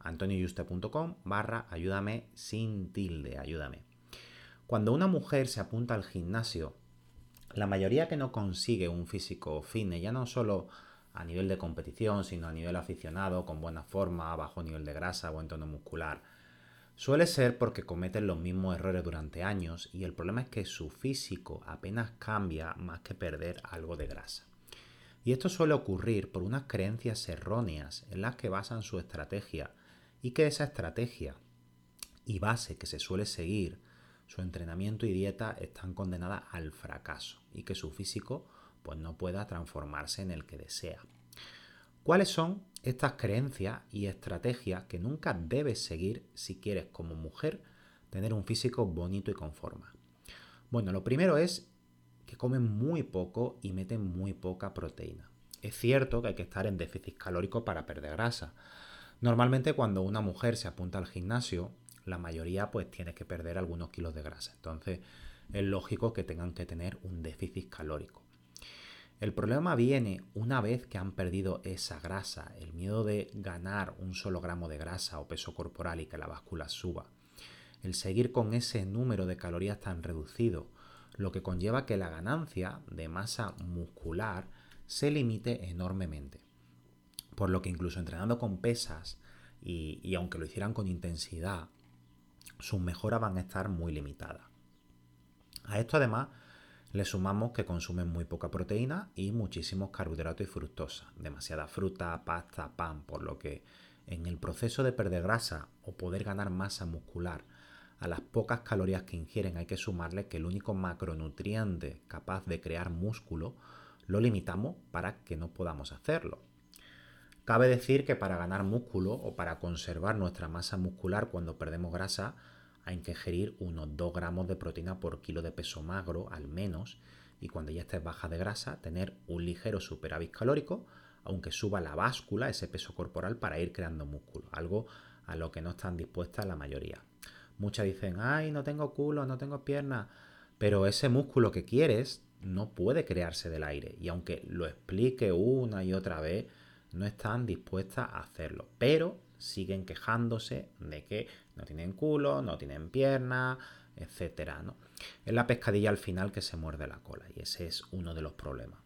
antonioyuste.com barra ayúdame sin tilde, ayúdame. Cuando una mujer se apunta al gimnasio, la mayoría que no consigue un físico fitness, ya no solo a nivel de competición, sino a nivel aficionado, con buena forma, bajo nivel de grasa o en tono muscular, suele ser porque cometen los mismos errores durante años y el problema es que su físico apenas cambia más que perder algo de grasa. Y esto suele ocurrir por unas creencias erróneas en las que basan su estrategia y que esa estrategia y base que se suele seguir, su entrenamiento y dieta están condenadas al fracaso y que su físico pues no pueda transformarse en el que desea. ¿Cuáles son estas creencias y estrategias que nunca debes seguir si quieres como mujer tener un físico bonito y con forma? Bueno, lo primero es que comen muy poco y meten muy poca proteína. Es cierto que hay que estar en déficit calórico para perder grasa, Normalmente cuando una mujer se apunta al gimnasio, la mayoría pues tiene que perder algunos kilos de grasa. Entonces es lógico que tengan que tener un déficit calórico. El problema viene una vez que han perdido esa grasa, el miedo de ganar un solo gramo de grasa o peso corporal y que la báscula suba. El seguir con ese número de calorías tan reducido, lo que conlleva que la ganancia de masa muscular se limite enormemente por lo que incluso entrenando con pesas y, aunque lo hicieran con intensidad, sus mejoras van a estar muy limitadas. A esto además le sumamos que consumen muy poca proteína y muchísimos carbohidratos y fructosa, demasiada fruta, pasta, pan, por lo que en el proceso de perder grasa o poder ganar masa muscular a las pocas calorías que ingieren hay que sumarle que el único macronutriente capaz de crear músculo lo limitamos para que no podamos hacerlo. Cabe decir que para ganar músculo o para conservar nuestra masa muscular cuando perdemos grasa hay que ingerir unos 2 gramos de proteína por kilo de peso magro al menos y cuando ya estés baja de grasa tener un ligero superávit calórico aunque suba la báscula, ese peso corporal para ir creando músculo, algo a lo que no están dispuestas la mayoría. Muchas dicen, ay, no tengo culo, no tengo piernas, pero ese músculo que quieres no puede crearse del aire y aunque lo explique una y otra vez, no están dispuestas a hacerlo, pero siguen quejándose de que no tienen culo, no tienen piernas, etcétera, ¿no? Es la pescadilla al final que se muerde la cola y ese es uno de los problemas.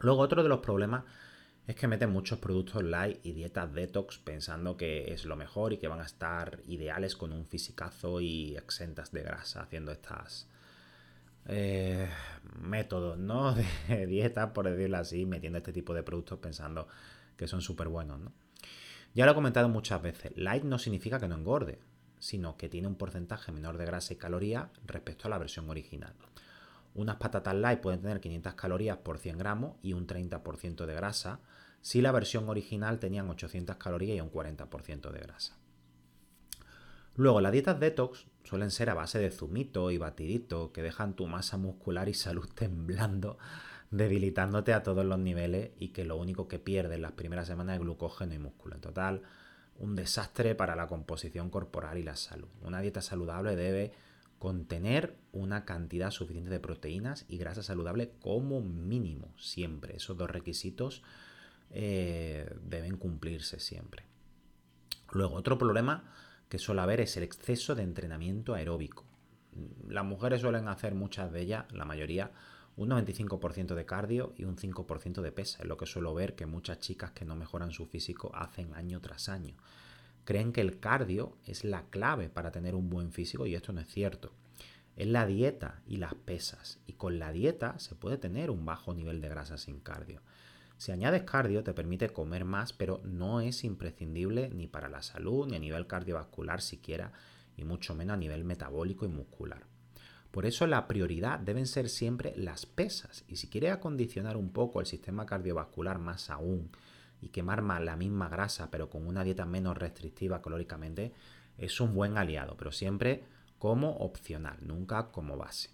Luego otro de los problemas es que meten muchos productos light y dietas detox pensando que es lo mejor y que van a estar ideales con un fisicazo y exentas de grasa haciendo estas eh, métodos, ¿no? De dieta, por decirlo así, metiendo este tipo de productos pensando que son súper buenos, ¿no? Ya lo he comentado muchas veces, light no significa que no engorde, sino que tiene un porcentaje menor de grasa y calorías respecto a la versión original. Unas patatas light pueden tener 500 calorías por 100 gramos y un 30% de grasa, si la versión original tenían 800 calorías y un 40% de grasa. Luego, las dietas detox suelen ser a base de zumito y batidito que dejan tu masa muscular y salud temblando, debilitándote a todos los niveles y que lo único que pierdes las primeras semanas es glucógeno y músculo. En total, un desastre para la composición corporal y la salud. Una dieta saludable debe contener una cantidad suficiente de proteínas y grasa saludable como mínimo, siempre. Esos dos requisitos eh, deben cumplirse siempre. Luego, otro problema que suele haber es el exceso de entrenamiento aeróbico. Las mujeres suelen hacer muchas de ellas, la mayoría, un 95% de cardio y un 5% de pesa. Es lo que suelo ver que muchas chicas que no mejoran su físico hacen año tras año. Creen que el cardio es la clave para tener un buen físico y esto no es cierto. Es la dieta y las pesas. Y con la dieta se puede tener un bajo nivel de grasa sin cardio. Si añades cardio te permite comer más, pero no es imprescindible ni para la salud, ni a nivel cardiovascular siquiera, y mucho menos a nivel metabólico y muscular. Por eso la prioridad deben ser siempre las pesas. Y si quieres acondicionar un poco el sistema cardiovascular más aún y quemar más la misma grasa, pero con una dieta menos restrictiva calóricamente, es un buen aliado, pero siempre como opcional, nunca como base.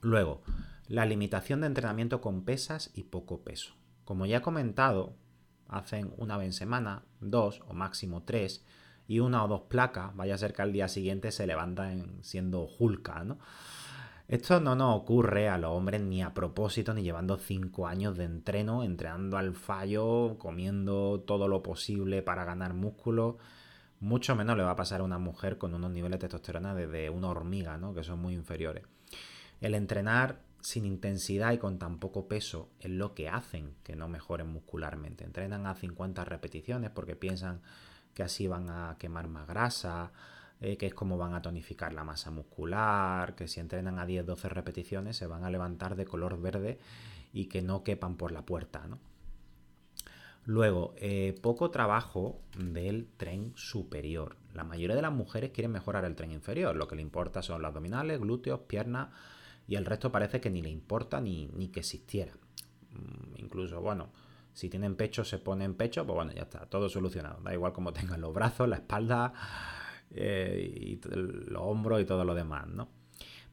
Luego, la limitación de entrenamiento con pesas y poco peso. Como ya he comentado, hacen una vez en semana, dos o máximo tres, y una o dos placas, vaya a ser que al día siguiente se levantan siendo Hulka, ¿no? Esto no nos ocurre a los hombres ni a propósito, ni llevando cinco años de entreno, entrenando al fallo, comiendo todo lo posible para ganar músculo. Mucho menos le va a pasar a una mujer con unos niveles de testosterona de, una hormiga, ¿no? Que son muy inferiores. El entrenar sin intensidad y con tan poco peso es lo que hacen que no mejoren muscularmente. Entrenan a 50 repeticiones porque piensan que así van a quemar más grasa, eh, que es como van a tonificar la masa muscular, que si entrenan a 10-12 repeticiones se van a levantar de color verde y que no quepan por la puerta. Luego, eh, poco trabajo del tren superior. La mayoría de las mujeres quieren mejorar el tren inferior. Lo que le importa son los abdominales, glúteos, piernas y el resto parece que ni le importa ni, que existiera. Mm, incluso, bueno, si tienen pecho, se ponen pecho, pues bueno, ya está, todo solucionado. Da igual como tengan los brazos, la espalda, eh, y los hombros y todo lo demás, ¿no?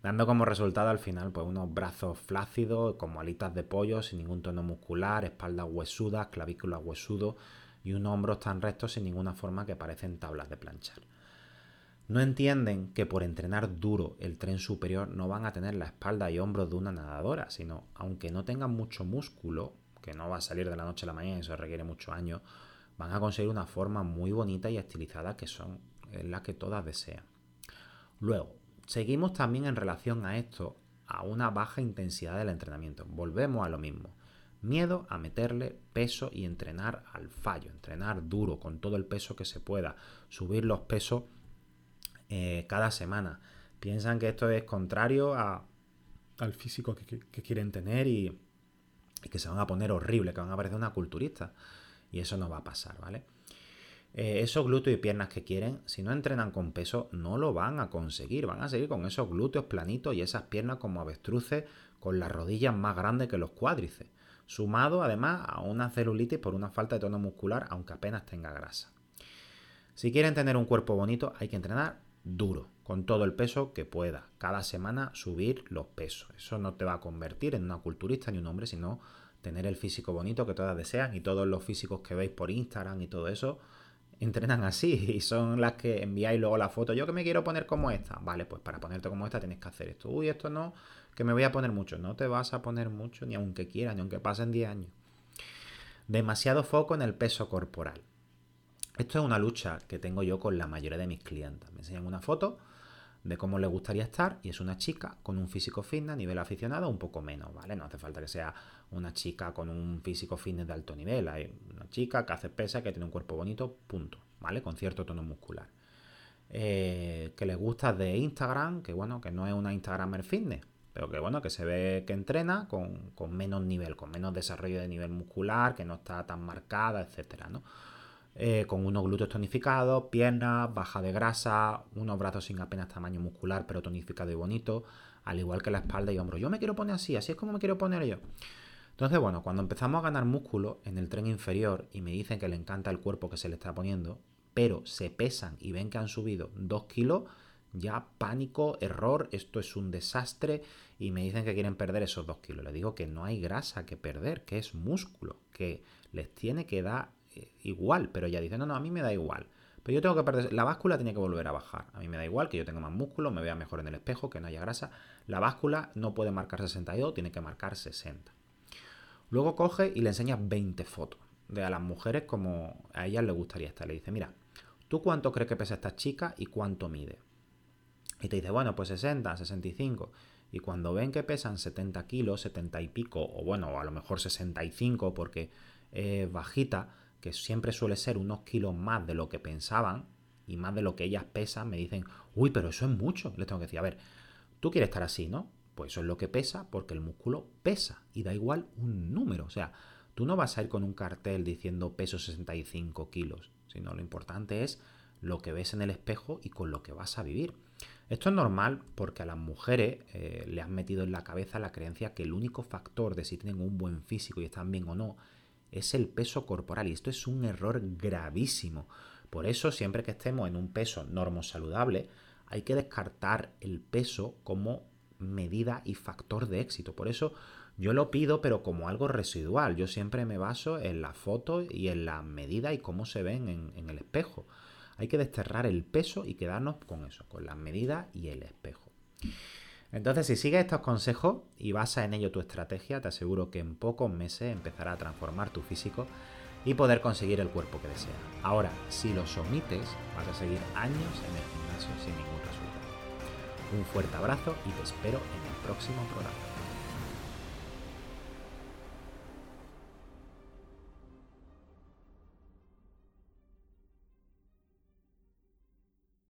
Dando como resultado al final, pues unos brazos flácidos, como alitas de pollo, sin ningún tono muscular, espaldas huesudas, clavículas huesudos y unos hombros tan rectos sin ninguna forma que parecen tablas de planchar. No entienden que por entrenar duro el tren superior no van a tener la espalda y hombros de una nadadora, sino aunque no tengan mucho músculo, que no va a salir de la noche a la mañana, eso requiere muchos años, van a conseguir una forma muy bonita y estilizada que son la que todas desean. Luego, seguimos también en relación a esto a una baja intensidad del entrenamiento. Volvemos a lo mismo. Miedo a meterle peso y entrenar al fallo, entrenar duro con todo el peso que se pueda, subir los pesos eh, cada semana. Piensan que esto es contrario al físico que, quieren tener y, que se van a poner horrible, que van a parecer una culturista. Y eso no va a pasar, ¿vale? Eh, esos glúteos y piernas que quieren, si no entrenan con peso, no lo van a conseguir. Van a seguir con esos glúteos planitos y esas piernas como avestruces con las rodillas más grandes que los cuádriceps. Sumado además a una celulitis por una falta de tono muscular, aunque apenas tenga grasa. Si quieren tener un cuerpo bonito, hay que entrenar duro, con todo el peso que pueda. Cada semana subir los pesos. Eso no te va a convertir en una culturista ni un hombre, sino tener el físico bonito que todas desean y todos los físicos que veis por Instagram y todo eso entrenan así y son las que enviáis luego la foto. Yo que me quiero poner como esta. Vale, pues para ponerte como esta tienes que hacer esto. Uy, esto no, que me voy a poner mucho. No te vas a poner mucho ni aunque quieras, ni aunque pasen 10 años. Demasiado foco en el peso corporal. Esto es una lucha que tengo yo con la mayoría de mis clientes. Me enseñan una foto de cómo le gustaría estar y es una chica con un físico fitness a nivel aficionado un poco menos, ¿vale? No hace falta que sea una chica con un físico fitness de alto nivel. Hay una chica que hace pesa, que tiene un cuerpo bonito, punto, ¿vale? Con cierto tono muscular. Eh, que le gusta de Instagram, que bueno, que no es una Instagramer fitness, pero que bueno, que se ve que entrena con, con menos nivel, con menos desarrollo de nivel muscular, que no está tan marcada, etcétera, ¿no? Eh, con unos glúteos tonificados, piernas, baja de grasa, unos brazos sin apenas tamaño muscular, pero tonificado y bonito, al igual que la espalda y hombros. Yo me quiero poner así, así es como me quiero poner yo. Entonces, bueno, cuando empezamos a ganar músculo en el tren inferior y me dicen que le encanta el cuerpo que se le está poniendo, pero se pesan y ven que han subido 2 kilos, ya pánico, error, esto es un desastre y me dicen que quieren perder esos 2 kilos. Les digo que no hay grasa que perder, que es músculo, que les tiene que dar igual, pero ella dice, no, no, a mí me da igual. Pero yo tengo que perder, la báscula tiene que volver a bajar. A mí me da igual que yo tenga más músculo, me vea mejor en el espejo, que no haya grasa. La báscula no puede marcar 62, tiene que marcar 60. Luego coge y le enseña 20 fotos de a las mujeres como a ellas les gustaría estar. Le dice, mira, ¿tú cuánto crees que pesa esta chica y cuánto mide? Y te dice, bueno, pues 60, 65. Y cuando ven que pesan 70 kilos, 70 y pico, o bueno, a lo mejor 65 porque es bajita, que siempre suele ser unos kilos más de lo que pensaban y más de lo que ellas pesan, me dicen, uy, pero eso es mucho. Les tengo que decir, a ver, tú quieres estar así, ¿no? Pues eso es lo que pesa porque el músculo pesa y da igual un número. O sea, tú no vas a ir con un cartel diciendo peso 65 kilos, sino lo importante es lo que ves en el espejo y con lo que vas a vivir. Esto es normal porque a las mujeres eh, le han metido en la cabeza la creencia que el único factor de si tienen un buen físico y están bien o no es el peso corporal y esto es un error gravísimo. Por eso siempre que estemos en un peso normo saludable hay que descartar el peso como medida y factor de éxito. Por eso yo lo pido pero como algo residual. Yo siempre me baso en la foto y en la medida y cómo se ven en el espejo. Hay que desterrar el peso y quedarnos con eso, con las medidas y el espejo. Entonces, si sigues estos consejos y basas en ello tu estrategia, te aseguro que en pocos meses empezará a transformar tu físico y poder conseguir el cuerpo que deseas. Ahora, si los omites, vas a seguir años en el gimnasio sin ningún resultado. Un fuerte abrazo y te espero en el próximo programa.